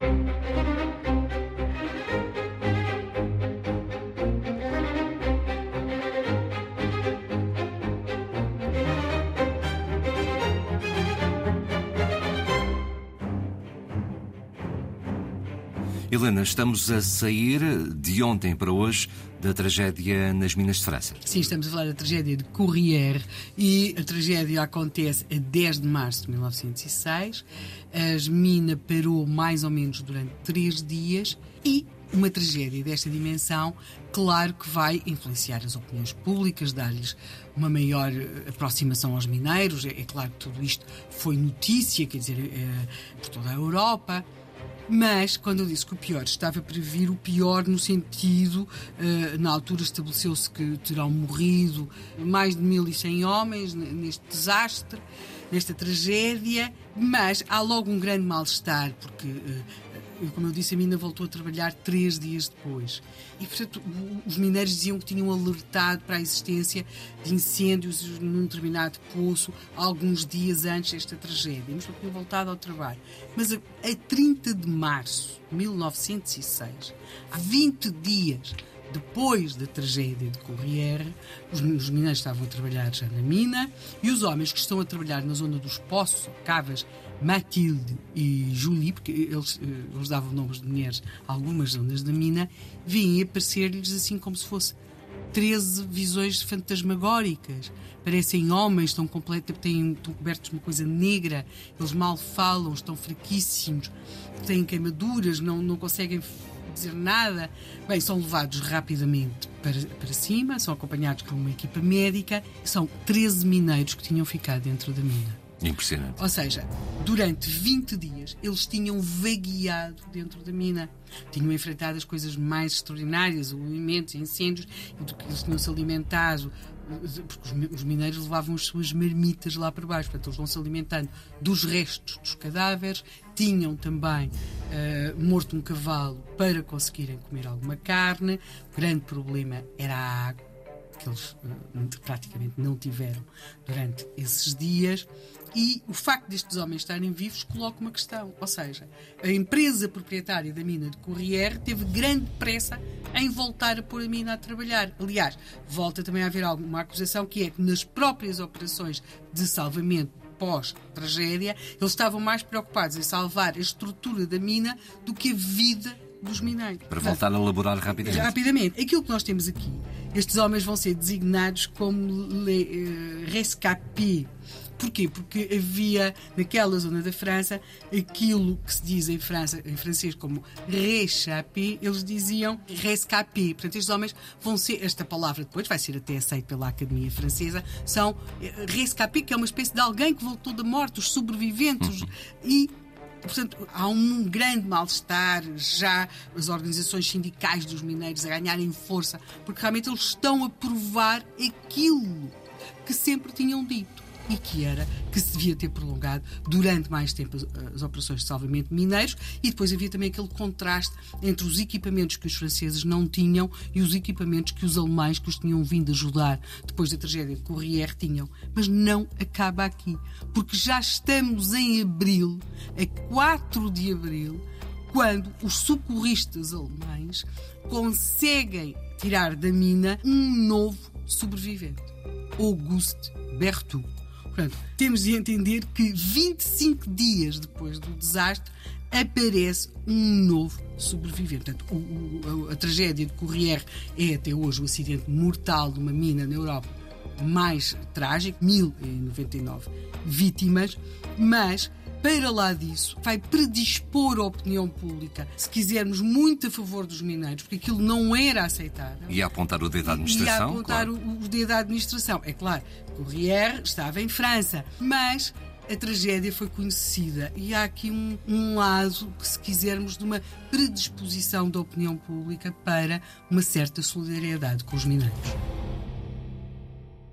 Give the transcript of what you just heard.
Thank you. Helena, estamos a sair de ontem para hoje da tragédia nas Minas de França. Sim, estamos a falar da tragédia de Courrières e a tragédia acontece a 10 de março de 1906. As mina parou mais ou menos durante três dias e uma tragédia desta dimensão, claro que vai influenciar as opiniões públicas, dar-lhes uma maior aproximação aos mineiros. É, é, claro que tudo isto foi notícia, quer dizer, é, por toda a Europa. Mas, quando eu disse que o pior estava para vir, o pior no sentido, uh, na altura estabeleceu-se que terão morrido mais de 1.100 homens neste desastre, nesta tragédia, mas há logo um grande mal-estar, porque uh, como eu disse, a mina voltou a trabalhar três dias depois. E, portanto, os mineiros diziam que tinham alertado para a existência de incêndios num determinado poço alguns dias antes desta tragédia, mas não tinham voltado ao trabalho. Mas a, a 30 de março de 1906, há 20 dias depois da tragédia de Corriere, os, os, mineiros estavam a trabalhar já na mina e os homens que estão a trabalhar na zona dos poços, cavas, Matilde e Julie, porque eles, eh, eles davam nomes de mulheres a algumas zonas da mina, vinham aparecer-lhes assim como se fosse 13 visões fantasmagóricas. Parecem homens, estão, completamente, têm, estão cobertos de uma coisa negra, eles mal falam, estão fraquíssimos, têm queimaduras, não, não conseguem dizer nada. Bem, são levados rapidamente para, para cima, são acompanhados por uma equipa médica. São 13 mineiros que tinham ficado dentro da mina. Impressionante. Ou seja, durante 20 dias eles tinham vagueado dentro da mina. Tinham enfrentado as coisas mais extraordinárias, alimentos, incêndios, do que eles tinham se alimentado, porque os mineiros levavam as suas marmitas lá para baixo, portanto eles vão se alimentando dos restos dos cadáveres, tinham também uh, morto um cavalo para conseguirem comer alguma carne. O grande problema era a água que eles uh, praticamente não tiveram durante esses dias. E o facto destes homens estarem vivos coloca uma questão. Ou seja, a empresa proprietária da mina de Corriere teve grande pressa em voltar a pôr a mina a trabalhar. Aliás, volta também a haver alguma acusação que é que nas próprias operações de salvamento pós-tragédia, eles estavam mais preocupados em salvar a estrutura da mina do que a vida dos mineiros. Para voltar a laborar rapidamente. Rapidamente. Aquilo que nós temos aqui, estes homens vão ser designados como les uh, rescapés. Porquê? Porque havia naquela zona da França aquilo que se diz em, França, em francês como réchappé, eles diziam rescapé. Portanto, estes homens vão ser, esta palavra depois vai ser até aceita pela Academia Francesa, são eh, rescapé, que é uma espécie de alguém que voltou da morte, os sobreviventes. Uhum. E Portanto, há um grande mal-estar já as organizações sindicais dos mineiros a ganharem força, porque realmente eles estão a provar aquilo que sempre tinham dito e que era que se devia ter prolongado durante mais tempo as, operações de salvamento mineiros e depois havia também aquele contraste entre os equipamentos que os franceses não tinham e os equipamentos que os alemães que os tinham vindo ajudar depois da tragédia de Corriere tinham. Mas não acaba aqui, porque já estamos em abril, a 4 de abril, quando os socorristas alemães conseguem tirar da mina um novo sobrevivente, Auguste Berthoud. Portanto, temos de entender que 25 dias depois do desastre aparece um novo sobrevivente. Portanto, o, o, a tragédia de Corriere é até hoje o acidente mortal de uma mina na Europa mais trágico, 1099 vítimas, mas para lá disso, vai predispor a opinião pública, se quisermos, muito a favor dos mineiros, porque aquilo não era aceitável. E a apontar o dedo da administração. E a apontar claro. o, o dedo da administração. É claro, Corriere estava em França, mas a tragédia foi conhecida e há aqui um, um, lado, que se quisermos, de uma predisposição da opinião pública para uma certa solidariedade com os mineiros.